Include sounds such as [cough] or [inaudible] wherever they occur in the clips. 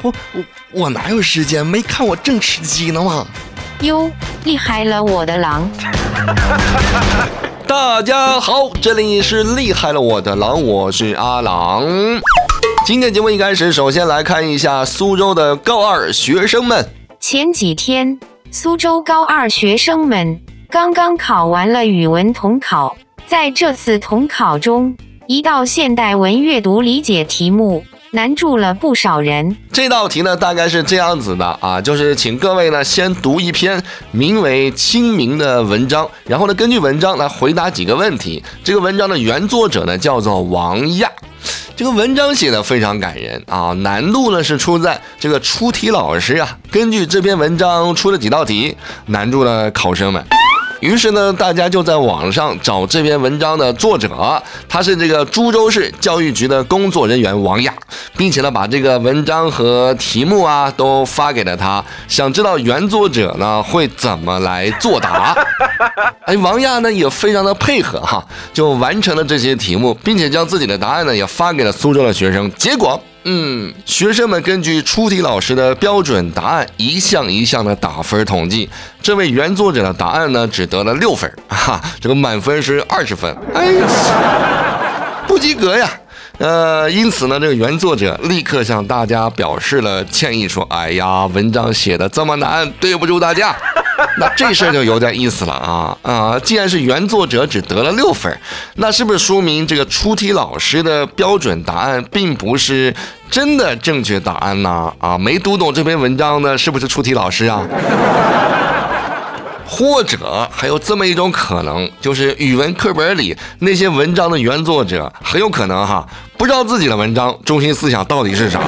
我我我哪有时间？没看我正吃鸡呢吗？哟，厉害了我的狼！[laughs] 大家好，这里是厉害了我的狼，我是阿狼。今天节目一开始，首先来看一下苏州的高二学生们。前几天，苏州高二学生们刚刚考完了语文统考，在这次统考中，一道现代文阅读理解题目难住了不少人。这道题呢，大概是这样子的啊，就是请各位呢先读一篇名为《清明》的文章，然后呢根据文章来回答几个问题。这个文章的原作者呢叫做王亚。这个文章写的非常感人啊，难度呢是出在这个出题老师啊，根据这篇文章出了几道题，难住了考生们。于是呢，大家就在网上找这篇文章的作者，他是这个株洲市教育局的工作人员王亚，并且呢把这个文章和题目啊都发给了他，想知道原作者呢会怎么来作答。[laughs] 哎，王亚呢也非常的配合哈，就完成了这些题目，并且将自己的答案呢也发给了苏州的学生。结果。嗯，学生们根据出题老师的标准答案一项一项的打分统计，这位原作者的答案呢只得了六分，[laughs] 哈，这个满分是二十分，哎呀，不及格呀。呃，因此呢，这个原作者立刻向大家表示了歉意，说：“哎呀，文章写的这么难，对不住大家。” [laughs] 那这事儿就有点意思了啊啊！既然是原作者只得了六分，那是不是说明这个出题老师的标准答案并不是真的正确答案呢？啊，没读懂这篇文章的，是不是出题老师啊？或者还有这么一种可能，就是语文课本里那些文章的原作者很有可能哈，不知道自己的文章中心思想到底是啥。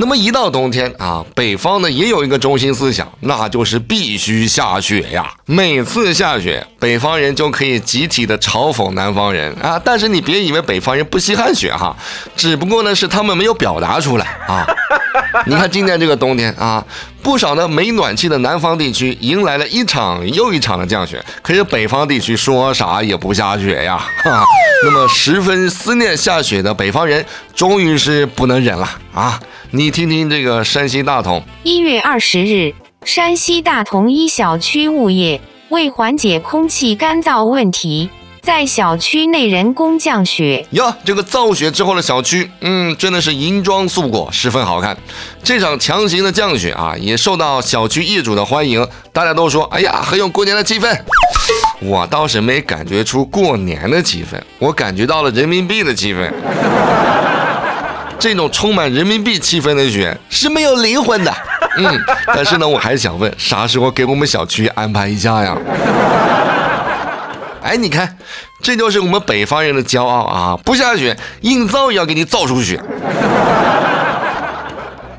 那么一到冬天啊，北方呢也有一个中心思想，那就是必须下雪呀。每次下雪，北方人就可以集体的嘲讽南方人啊。但是你别以为北方人不稀罕雪哈，只不过呢是他们没有表达出来啊。[laughs] 你看今年这个冬天啊，不少的没暖气的南方地区迎来了一场又一场的降雪，可是北方地区说啥也不下雪呀。哈，[laughs] 那么十分思念下雪的北方人，终于是不能忍了啊。你听听这个山西大同，一月二十日，山西大同一小区物业为缓解空气干燥问题，在小区内人工降雪。哟，这个造雪之后的小区，嗯，真的是银装素裹，十分好看。这场强行的降雪啊，也受到小区业主的欢迎，大家都说，哎呀，很有过年的气氛。我倒是没感觉出过年的气氛，我感觉到了人民币的气氛。这种充满人民币气氛的雪是没有灵魂的，嗯，但是呢，我还想问，啥时候给我们小区安排一下呀？哎，你看，这就是我们北方人的骄傲啊！不下雪，硬造也要给你造出雪。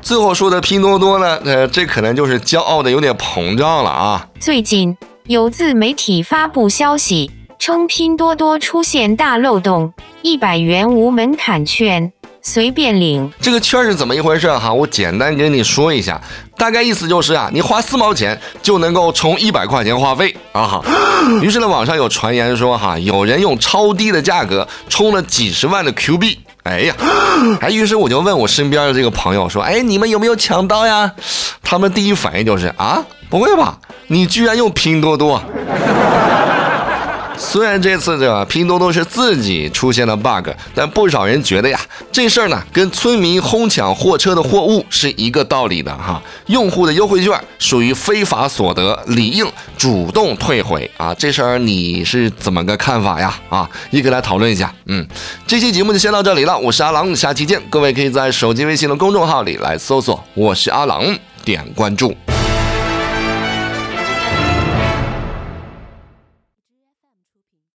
最后说的拼多多呢，呃，这可能就是骄傲的有点膨胀了啊。最近有自媒体发布消息，称拼多多出现大漏洞，一百元无门槛券。随便领这个券是怎么一回事哈？我简单跟你说一下，大概意思就是啊，你花四毛钱就能够充一百块钱话费啊哈。[gasps] 于是呢，网上有传言说哈，有人用超低的价格充了几十万的 Q 币。哎呀，[gasps] 哎，于是我就问我身边的这个朋友说，哎，你们有没有抢到呀？他们第一反应就是啊，不会吧，你居然用拼多多？[laughs] 虽然这次这拼多多是自己出现了 bug，但不少人觉得呀，这事儿呢跟村民哄抢货车的货物是一个道理的哈。用户的优惠券属于非法所得，理应主动退回啊。这事儿你是怎么个看法呀？啊，一个来讨论一下。嗯，这期节目就先到这里了，我是阿郎，下期见。各位可以在手机微信的公众号里来搜索“我是阿郎”，点关注。